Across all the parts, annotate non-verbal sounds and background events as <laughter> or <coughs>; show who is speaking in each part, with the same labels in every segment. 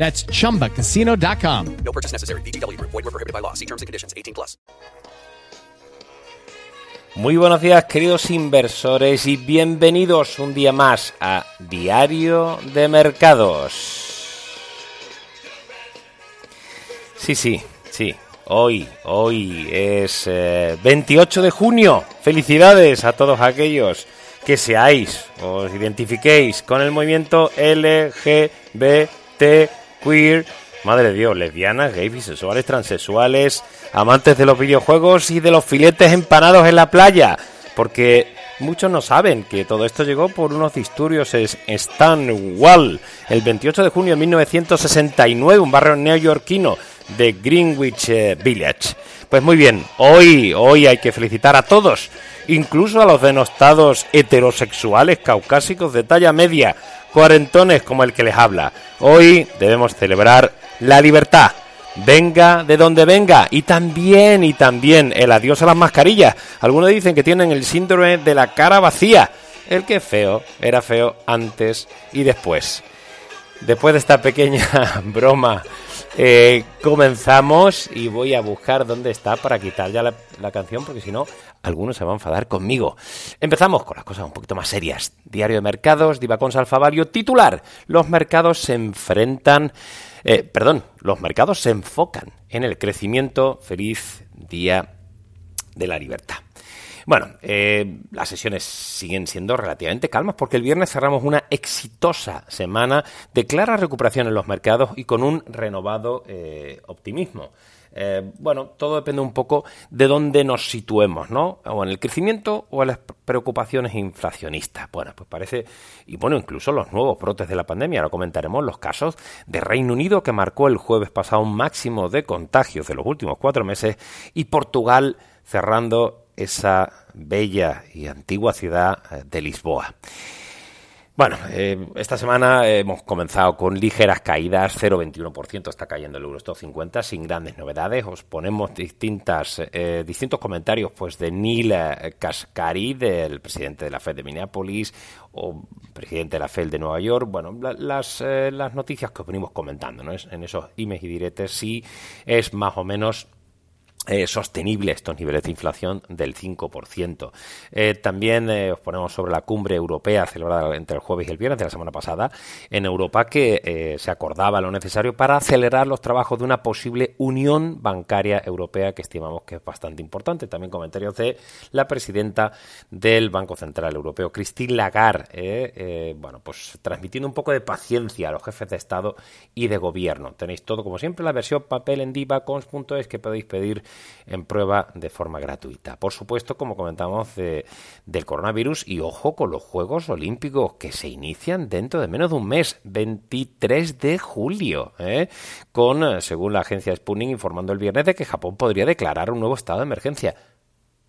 Speaker 1: That's chumbacasino.com.
Speaker 2: No purchase necessary. VGW Group. Void were prohibited by law. See terms and conditions. 18 plus.
Speaker 3: Muy buenos días, queridos inversores, y bienvenidos un día más a Diario de Mercados. Sí, sí, sí. Hoy, hoy es eh, 28 de junio. Felicidades a todos aquellos que seáis, os identifiquéis con el movimiento LGBT queer, madre de Dios, lesbianas, gays, bisexuales, transexuales, amantes de los videojuegos y de los filetes empanados en la playa, porque muchos no saben que todo esto llegó por unos disturbios en Stonewall el 28 de junio de 1969, un barrio neoyorquino de Greenwich eh, Village. Pues muy bien, hoy, hoy hay que felicitar a todos, incluso a los denostados heterosexuales caucásicos de talla media, cuarentones como el que les habla. Hoy debemos celebrar la libertad. Venga de donde venga. Y también, y también el adiós a las mascarillas. Algunos dicen que tienen el síndrome de la cara vacía. El que feo era feo antes y después. Después de esta pequeña <laughs> broma, eh, comenzamos y voy a buscar dónde está para quitar ya la, canción, porque si no, algunos se van a enfadar conmigo. Empezamos con las cosas un poquito más serias. Diario de Mercados, Divacons Alfavalio, titular. Los mercados se enfrentan, eh, perdón, los mercados se enfocan en el crecimiento. Feliz día de la libertad. Bueno, eh, las sesiones siguen siendo relativamente calmas porque el viernes cerramos una exitosa semana de clara recuperación en los mercados y con un renovado eh, optimismo. Eh, bueno, todo depende un poco de dónde nos situemos, ¿no? O en el crecimiento o en las preocupaciones inflacionistas. Bueno, pues parece, y bueno, incluso los nuevos brotes de la pandemia, ahora comentaremos los casos de Reino Unido que marcó el jueves pasado un máximo de contagios de los últimos cuatro meses y Portugal cerrando esa bella y antigua ciudad eh, de Lisboa. Bueno, eh, esta semana hemos comenzado con ligeras caídas, 0,21% está cayendo el Eurostock 50 sin grandes novedades. Os ponemos distintas, eh, distintos comentarios pues de Neil Kashkari, del presidente de la Fed de Minneapolis o presidente de la Fed de Nueva York. Bueno, la, las, noticias que os venimos comentando ¿no? Es, en esos emails y diretes sí es más o menos eh, sostenible estos niveles de inflación del 5%. Eh, también eh, os ponemos sobre la cumbre europea celebrada entre el jueves y el viernes de la semana pasada en Europa que eh, se acordaba lo necesario para acelerar los trabajos de una posible unión bancaria europea que estimamos que es bastante importante. También comentarios de la presidenta del Banco Central Europeo, Christine Lagarde, bueno, pues transmitiendo un poco de paciencia a los jefes de Estado y de Gobierno. Tenéis todo, como siempre, la versión papel en divacons.es que podéis pedir en prueba de forma gratuita. Por supuesto, como comentamos, de, del coronavirus y ojo con los Juegos Olímpicos que se inician dentro de menos de un mes, 23 de julio, ¿eh? con, eh, según la agencia Sputnik, informando el viernes de que Japón podría declarar un nuevo estado de emergencia.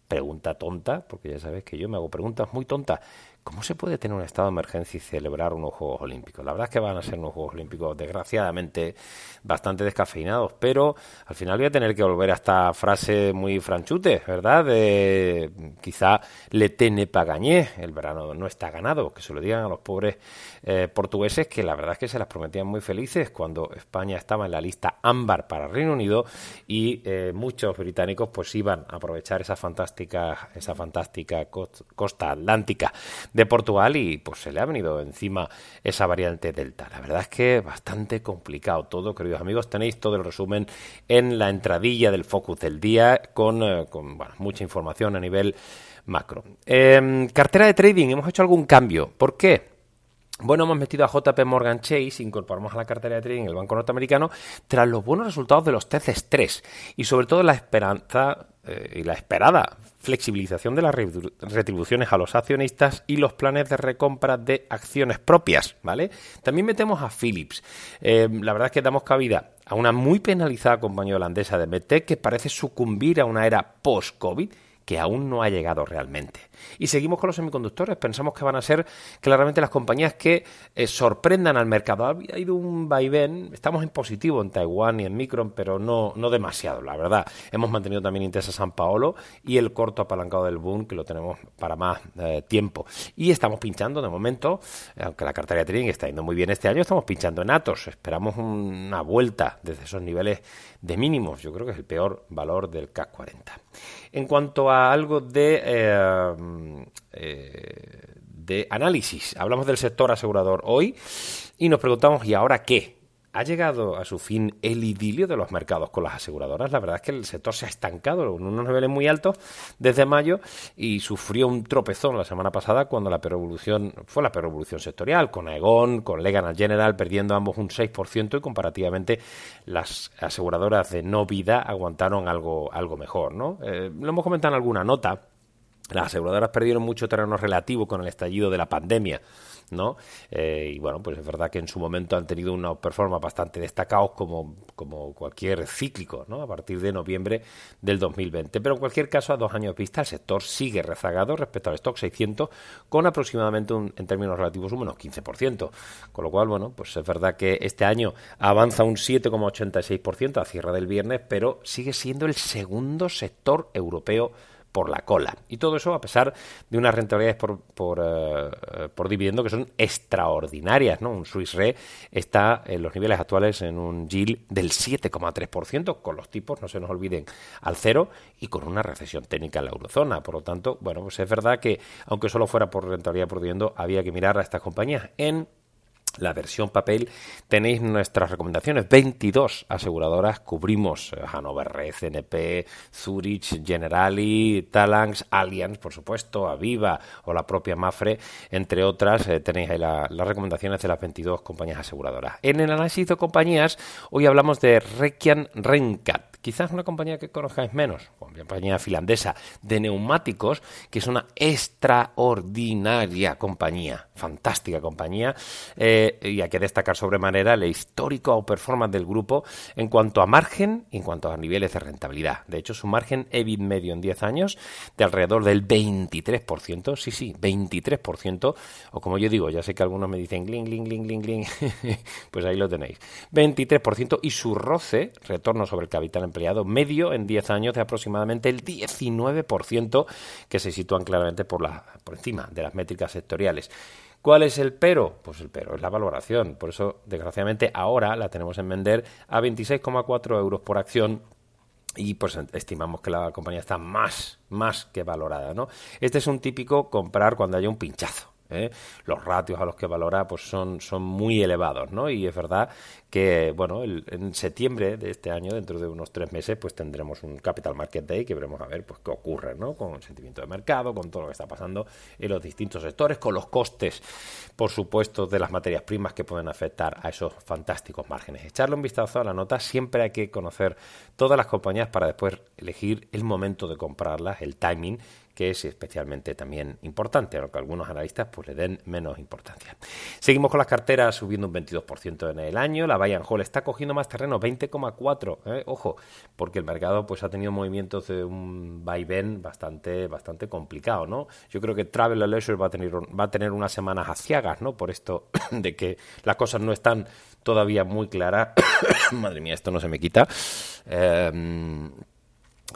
Speaker 3: Pregunta tonta, porque ya sabes que yo me hago preguntas muy tontas. ¿Cómo se puede tener un estado de emergencia y celebrar unos Juegos Olímpicos? La verdad es que van a ser unos Juegos Olímpicos, desgraciadamente, bastante descafeinados, pero al final voy a tener que volver a esta frase muy franchute, ¿verdad? De quizá le tene pagañé, el verano no está ganado, que se lo digan a los pobres eh, portugueses, que la verdad es que se las prometían muy felices cuando España estaba en la lista ámbar para Reino Unido y eh, muchos británicos pues iban a aprovechar esa fantástica, esa fantástica costa atlántica. De Portugal y pues se le ha venido encima esa variante Delta. La verdad es que bastante complicado todo, queridos amigos. Tenéis todo el resumen en la entradilla del Focus del día con, eh, con mucha información a nivel macro. Em, cartera de trading, hemos hecho algún cambio. ¿Por qué? Bueno, hemos metido a JP Morgan Chase, incorporamos a la cartera de trading el banco norteamericano, tras los buenos resultados de los test estrés y sobre todo la esperanza eh, y la esperada flexibilización de las retribuciones a los accionistas y los planes de recompra de acciones propias, ¿vale? También metemos a Philips. Eh, la verdad es que damos cabida a una muy penalizada compañía holandesa de MedTech que parece sucumbir a una era post-COVID que aún no ha llegado realmente. Y seguimos con los semiconductores. Pensamos que van a ser claramente las compañías que eh, sorprendan al mercado. Ha habido un vaivén. Estamos en positivo en Taiwán y en Micron, pero no, no demasiado, la verdad. Hemos mantenido también Intesa San Paolo y el corto apalancado del boom, que lo tenemos para más eh, tiempo. Y estamos pinchando de momento, aunque la cartera de trading está yendo muy bien este año, estamos pinchando en Atos. Esperamos una vuelta desde esos niveles de mínimos. Yo creo que es el peor valor del CAC 40. En cuanto a algo de, eh, eh, de análisis, hablamos del sector asegurador hoy y nos preguntamos, ¿y ahora qué? Ha llegado a su fin el idilio de los mercados con las aseguradoras. La verdad es que el sector se ha estancado en unos niveles muy altos desde mayo y sufrió un tropezón la semana pasada cuando la evolución fue la evolución sectorial, con Aegon, con Legal General perdiendo ambos un 6% y comparativamente las aseguradoras de no vida aguantaron algo, algo mejor. ¿no? Eh, lo hemos comentado en alguna nota. Las aseguradoras perdieron mucho terreno relativo con el estallido de la pandemia ¿no? Eh, y bueno, pues es verdad que en su momento han tenido una performance bastante destacados como, como cualquier cíclico, ¿no? A partir de noviembre del 2020. Pero en cualquier caso, a dos años vista, el sector sigue rezagado respecto al stock 600 con aproximadamente, un, en términos relativos, un menos 15%. Con lo cual, bueno, pues es verdad que este año avanza un 7,86% a cierre del viernes, pero sigue siendo el segundo sector europeo por la cola. Y todo eso a pesar de unas rentabilidades por, por, eh, por, dividendo que son extraordinarias. ¿no? Un Swiss Re está en los niveles actuales en un yield del 7,3%, con los tipos, no se nos olviden, al cero y con una recesión técnica en la eurozona. Por lo tanto, bueno, pues es verdad que aunque solo fuera por rentabilidad por dividendo, había que mirar a estas compañías en la versión papel tenéis nuestras recomendaciones. 22 aseguradoras cubrimos eh, Hanover Re, CNP, Zurich, Generali, Talanx, Allianz, por supuesto, Aviva o la propia Mafre, entre otras. Eh, tenéis ahí las recomendaciones de las 22 compañías aseguradoras. En el análisis de compañías, hoy hablamos de Rekian Renkat quizás una compañía que conozcáis menos, compañía finlandesa de neumáticos, que es una extraordinaria compañía, fantástica compañía, eh, y hay que destacar sobremanera el histórico o performance del grupo en cuanto a margen y en cuanto a niveles de rentabilidad. De hecho, su margen EBIT medio en 10 años de alrededor del 23%, sí, sí, 23%, o como yo digo, ya sé que algunos me dicen gling, gling, gling, gling, gling, <laughs> pues ahí lo tenéis, 23% y su roce, retorno sobre el capital empleado medio en 10 años de aproximadamente el 19%, que se sitúan claramente por, la, por encima de las métricas sectoriales. ¿Cuál es el pero? Pues el pero es la valoración. Por eso, desgraciadamente, ahora la tenemos en vender a 26,4 euros por acción y pues estimamos que la compañía está más, más que valorada. Este es un típico comprar cuando haya un pinchazo. ¿Eh? Los ratios a los que valora pues son, son muy elevados, ¿no? Y es verdad que, bueno, en septiembre de este año, dentro de unos tres meses, pues tendremos un Capital Market Day que veremos a ver pues qué ocurre, ¿no? Con el sentimiento de mercado, con todo lo que está pasando en los distintos sectores, con los costes, por supuesto, de las materias primas que pueden afectar a esos fantásticos márgenes. Echarle un vistazo a la nota, siempre hay que conocer todas las compañías para después elegir el momento de comprarlas, el timing que es especialmente también importante, aunque algunos analistas pues le den menos importancia. Seguimos con las carteras subiendo un 22% en el año, la Bayern Hall está cogiendo más terreno, 20,4, ¿eh? ojo, porque el mercado pues ha tenido movimientos de un vaivén bastante bastante complicado, ¿no? Yo creo que Travel Leisure va a tener va a tener unas semanas aciagas, ¿no? Por esto <coughs> de que las cosas no están todavía muy claras. <coughs> Madre mía, esto no se me quita. Eh,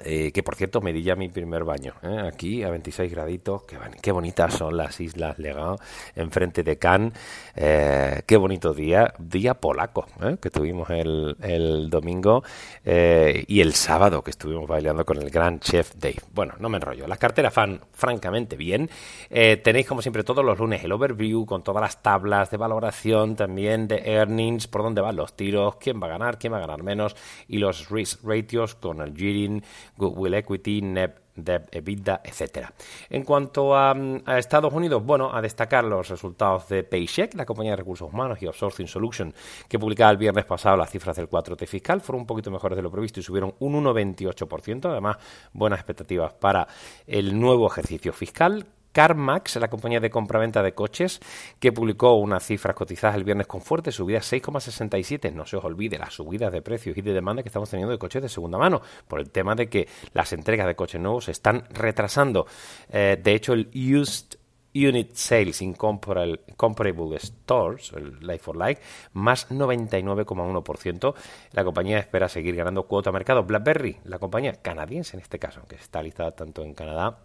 Speaker 3: Eh, que por cierto me ya mi primer baño ¿eh? aquí a 26 graditos. Qué, bonitas son las islas Legado enfrente de Cannes. Eh, qué bonito día día polaco que tuvimos el, el domingo y el sábado que estuvimos bailando con el gran chef Dave. Bueno no me enrollo. Las carteras van francamente bien. Tenéis como siempre todos los lunes el overview con todas las tablas de valoración también de earnings por dónde van los tiros quién va a ganar quién va a ganar menos y los risk ratios con el Girin Goodwill Equity, Net Debt, EBITDA, etcétera. En cuanto a, a, Estados Unidos, bueno, a destacar los resultados de Paycheck, la compañía de recursos humanos y Outsourcing Solution, que publicaba el viernes pasado las cifras del 4T fiscal, fueron un poquito mejores de lo previsto y subieron un 1,28%. Además, buenas expectativas para el nuevo ejercicio fiscal. CarMax, la compañía de compraventa de coches, que publicó unas cifras cotizadas el viernes con fuerte subida 6,67. No se os olvide las subidas de precios y de demanda que estamos teniendo de coches de segunda mano, por el tema de que las entregas de coches nuevos se están retrasando. Eh, de hecho, el Used Unit Sales in Comparable, Stores, el Life for Like, más 99,1%. La compañía espera seguir ganando cuota a mercado. BlackBerry, la compañía canadiense en este caso, que está listada tanto en Canadá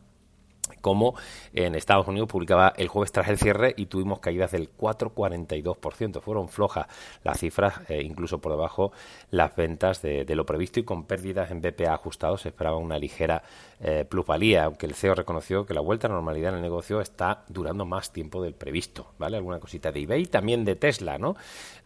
Speaker 3: como en Estados Unidos publicaba el jueves tras el cierre y tuvimos caídas del 4,42%. Fueron flojas las cifras, eh, incluso por debajo las ventas de, lo previsto y con pérdidas en BPA ajustados se esperaba una ligera eh, plusvalía, aunque el CEO reconoció que la vuelta a normalidad en el negocio está durando más tiempo del previsto. ¿vale? Alguna cosita de eBay, también de Tesla. ¿no?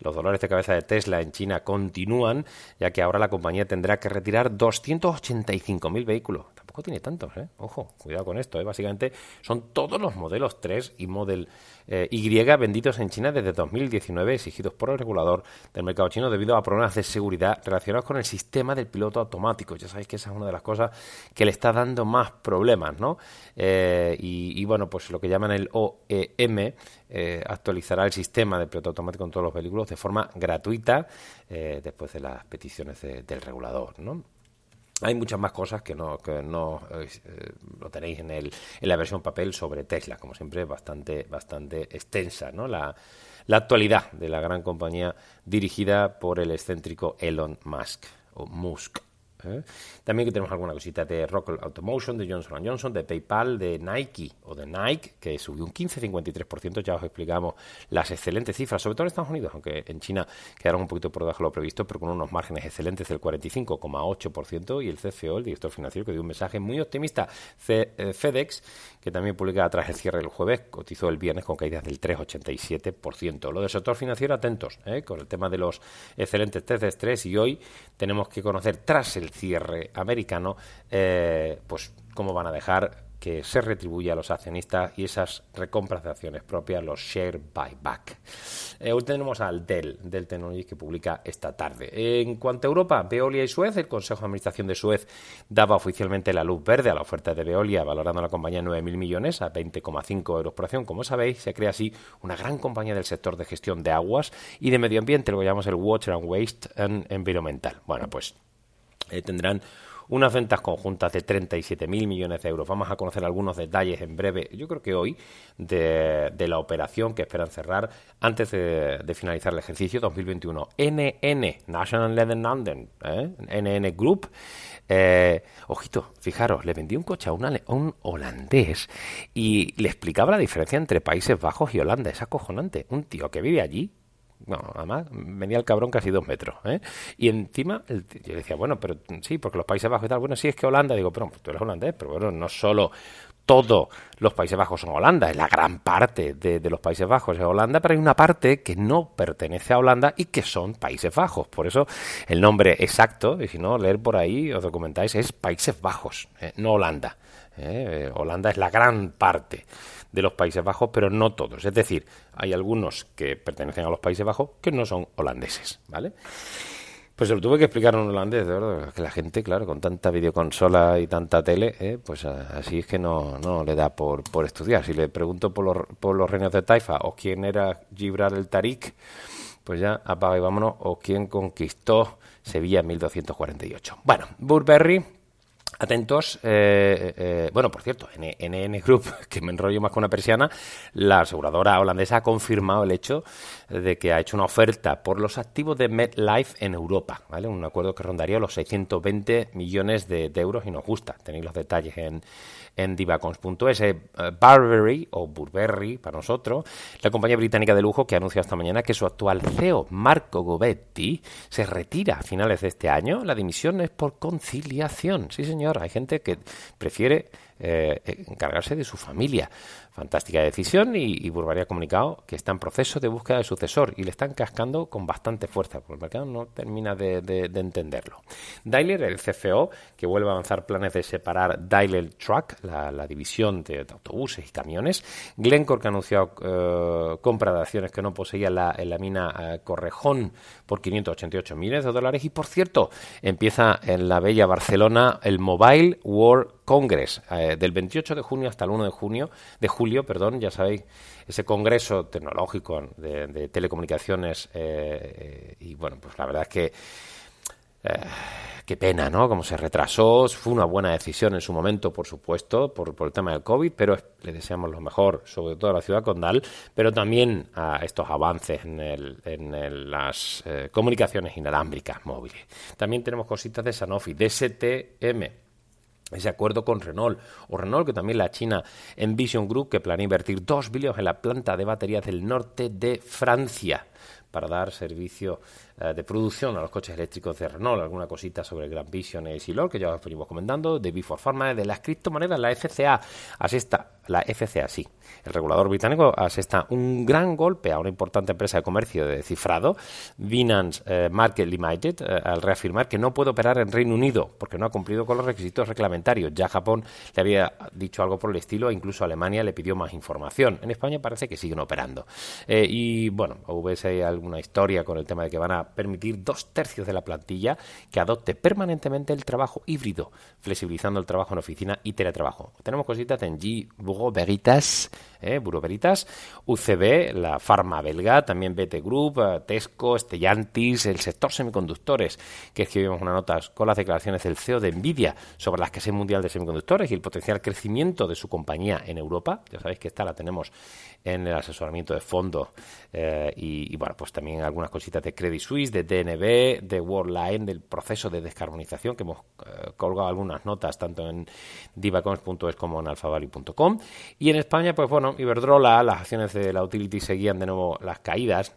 Speaker 3: Los dolores de cabeza de Tesla en China continúan, ya que ahora la compañía tendrá que retirar 285.000 vehículos tampoco tiene tantos, ¿eh? Ojo, cuidado con esto, ¿eh? Básicamente son todos los modelos 3 y Model eh, Y vendidos en China desde 2019, exigidos por el regulador del mercado chino debido a problemas de seguridad relacionados con el sistema del piloto automático. Ya sabéis que esa es una de las cosas que le está dando más problemas, ¿no? Eh, y, bueno, pues lo que llaman el OEM eh, actualizará el sistema del piloto automático en todos los vehículos de forma gratuita eh, después de las peticiones de, del regulador, ¿no? Hay muchas más cosas que no, que no eh, lo tenéis en, el, en la versión papel sobre Tesla, como siempre, bastante, bastante extensa, ¿no? La, la actualidad de la gran compañía dirigida por el excéntrico Elon Musk, o Musk. ¿Eh? También que tenemos alguna cosita de Rockwell Automotion, de Johnson Johnson, de PayPal, de Nike o de Nike, que subió un 15-53%. Ya os explicamos las excelentes cifras, sobre todo en Estados Unidos, aunque en China quedaron un poquito por debajo de lo previsto, pero con unos márgenes excelentes del 45,8%. Y el CFO, el director financiero, que dio un mensaje muy optimista. Eh, FedEx, que también publica tras el cierre del jueves, cotizó el viernes con caídas del 3,87%. Lo del sector financiero, atentos ¿eh? con el tema de los excelentes test de estrés. Y hoy tenemos que conocer, tras el cierre americano, eh, pues cómo van a dejar que se retribuya a los accionistas y esas recompras de acciones propias, los share buyback. Eh, hoy tenemos al Dell, Dell Technologies, que publica esta tarde. En cuanto a Europa, Veolia y Suez, el Consejo de Administración de Suez daba oficialmente la luz verde a la oferta de Veolia, valorando a la compañía en 9.000 millones a 20,5 euros por acción. Como sabéis, se crea así una gran compañía del sector de gestión de aguas y de medio ambiente, lo que llamamos el Water and Waste Environmental. Bueno, pues eh, tendrán unas ventas conjuntas de 37.000 millones de euros. Vamos a conocer algunos detalles en breve, yo creo que hoy, de, de la operación que esperan cerrar antes de, finalizar el ejercicio 2021. NN, National Leather London, ¿eh? NN Group. Eh, ojito, fijaros, le vendí un coche a, una, a, un holandés y le explicaba la diferencia entre Países Bajos y Holanda. Es acojonante. Un tío que vive allí, no, además, venía el cabrón casi dos metros. ¿eh? Y encima, el, yo decía, bueno, pero sí, porque los Países Bajos y tal, bueno, sí es que Holanda, digo, pero tú eres holandés, pero bueno, no solo todos los Países Bajos son Holanda, es la gran parte de, los Países Bajos es Holanda, pero hay una parte que no pertenece a Holanda y que son Países Bajos. Por eso el nombre exacto, y si no, leer por ahí, os documentáis, es Países Bajos, ¿eh? no Holanda. ¿eh? Holanda es la gran parte de los Países Bajos, pero no todos. Es decir, hay algunos que pertenecen a los Países Bajos que no son holandeses, ¿vale? Pues se lo tuve que explicar a un holandés, de verdad, que la gente, claro, con tanta videoconsola y tanta tele, eh, pues así es que no, no le da por, por estudiar. Si le pregunto por los, por los reinos de Taifa o quién era Gibral el Tarik, pues ya apaga y vámonos, o quién conquistó Sevilla en 1248. Bueno, Burberry Atentos, eh, eh, bueno, por cierto, NN Group, <laughs> que me enrollo más con una persiana, la aseguradora holandesa ha confirmado el hecho de que ha hecho una oferta por los activos de MetLife en Europa, ¿vale? Un acuerdo que rondaría los 620 millones de, euros y nos gusta. Tenéis los detalles en, en divacons.es. Eh, Burberry, o Burberry para nosotros, la compañía británica de lujo que ha anunciado esta mañana que su actual CEO, Marco Gobetti, se retira a finales de este año. La dimisión es por conciliación. Sí, señor, hay gente que prefiere eh, encargarse de su familia. Fantástica decisión y, y, ha comunicado que está en proceso de búsqueda de sucesor y le están cascando con bastante fuerza, porque el mercado no termina de, de, de entenderlo. Daimler, el CFO, que vuelve a avanzar planes de separar Daimler Truck, la, división de, de, autobuses y camiones. Glencore, que ha anunciado eh, compra de acciones que no poseía la, en la mina eh, Correjón por 588 millones de dólares. Y por cierto, empieza en la bella Barcelona el Mobile World Congress eh, del 28 de junio hasta el 1 de junio de julio, perdón, ya sabéis, ese congreso tecnológico de, de telecomunicaciones eh, y bueno, pues la verdad es que eh, qué pena, ¿no? Como se retrasó, fue una buena decisión en su momento, por supuesto, por, el tema del COVID, pero le deseamos lo mejor, sobre todo a la ciudad condal, pero también a estos avances en, el, en las eh, comunicaciones inalámbricas móviles. También tenemos cositas de Sanofi, de STM, ese acuerdo con Renault, o Renault, que también la China Envision Group, que planea invertir 2 billones en la planta de baterías del norte de Francia para dar servicio de producción a los coches eléctricos de Renault, alguna cosita sobre Grand Vision y Silor, que ya os venimos comentando, de Before Pharma, de las criptomonedas, la FCA, asesta, la FCA sí, el regulador británico asesta un gran golpe a una importante empresa de comercio de cifrado, Binance eh, Market Limited, eh, al reafirmar que no puede operar en Reino Unido porque no ha cumplido con los requisitos reglamentarios. Ya Japón le había dicho algo por el estilo e incluso Alemania le pidió más información. En España parece que siguen operando. Eh, y bueno, hubiese alguna historia con el tema de que van a permitir dos tercios de la plantilla que adopte permanentemente el trabajo híbrido, flexibilizando el trabajo en oficina y teletrabajo. Tenemos cositas en G. Veritas, eh, UCB, la farma belga, también BT Group, eh, Tesco, Stellantis, el sector semiconductores, que escribimos una nota con las declaraciones del CEO de Nvidia sobre la escasez mundial de semiconductores y el potencial crecimiento de su compañía en Europa. Ya sabéis que esta la tenemos en el asesoramiento de fondos eh, y, bueno, pues también algunas cositas de Credit Suisse, de DNB, de Worldline, del proceso de descarbonización, que hemos eh, colgado algunas notas tanto en divacons.es como en alfavali.com. Y en España, pues Iberdrola, las acciones de la utility seguían de nuevo las caídas.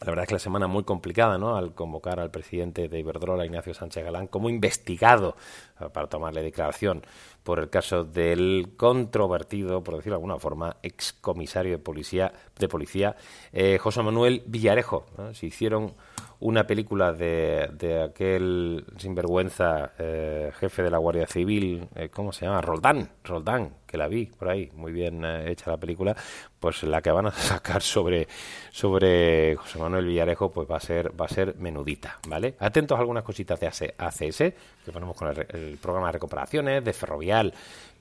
Speaker 3: La verdad es que la semana muy complicada, ¿no? Al convocar al presidente de Iberdrola, Ignacio Sánchez Galán, como investigado para tomarle declaración por el caso del controvertido, por decirlo de alguna forma, excomisario de policía, de policía eh, José Manuel Villarejo. Se hicieron una película de, de aquel sinvergüenza eh, jefe de la Guardia Civil, eh, ¿cómo se llama? Roldán, Roldán, que la vi por ahí, muy bien eh, hecha la película, pues la que van a <laughs> sacar sobre, sobre José Manuel Villarejo, pues va a ser, va a ser menudita, ¿vale? Atentos a algunas cositas de ACS, que ponemos con el, el programa de recuperaciones, de Ferrovial,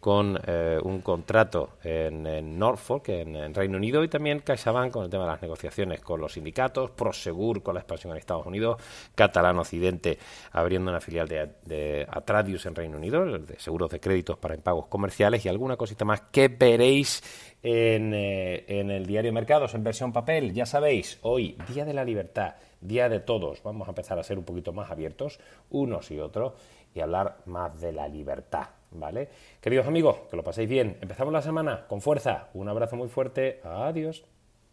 Speaker 3: con eh, un contrato en, Norfolk, en, en, Reino Unido, y también CaixaBank con el tema de las negociaciones con los sindicatos, Prosegur con la expansión en Estados Unidos, Catalán Occidente abriendo una filial de, de Atradius en Reino Unido, de seguros de créditos para impagos comerciales y alguna cosita más que veréis en, eh, en el diario Mercados en versión papel. Ya sabéis, hoy, Día de la Libertad, Día de Todos, vamos a empezar a ser un poquito más abiertos unos y otros y hablar más de la libertad. ¿Vale? Queridos amigos, que lo paséis bien. Empezamos la semana con fuerza. Un abrazo muy fuerte. Adiós.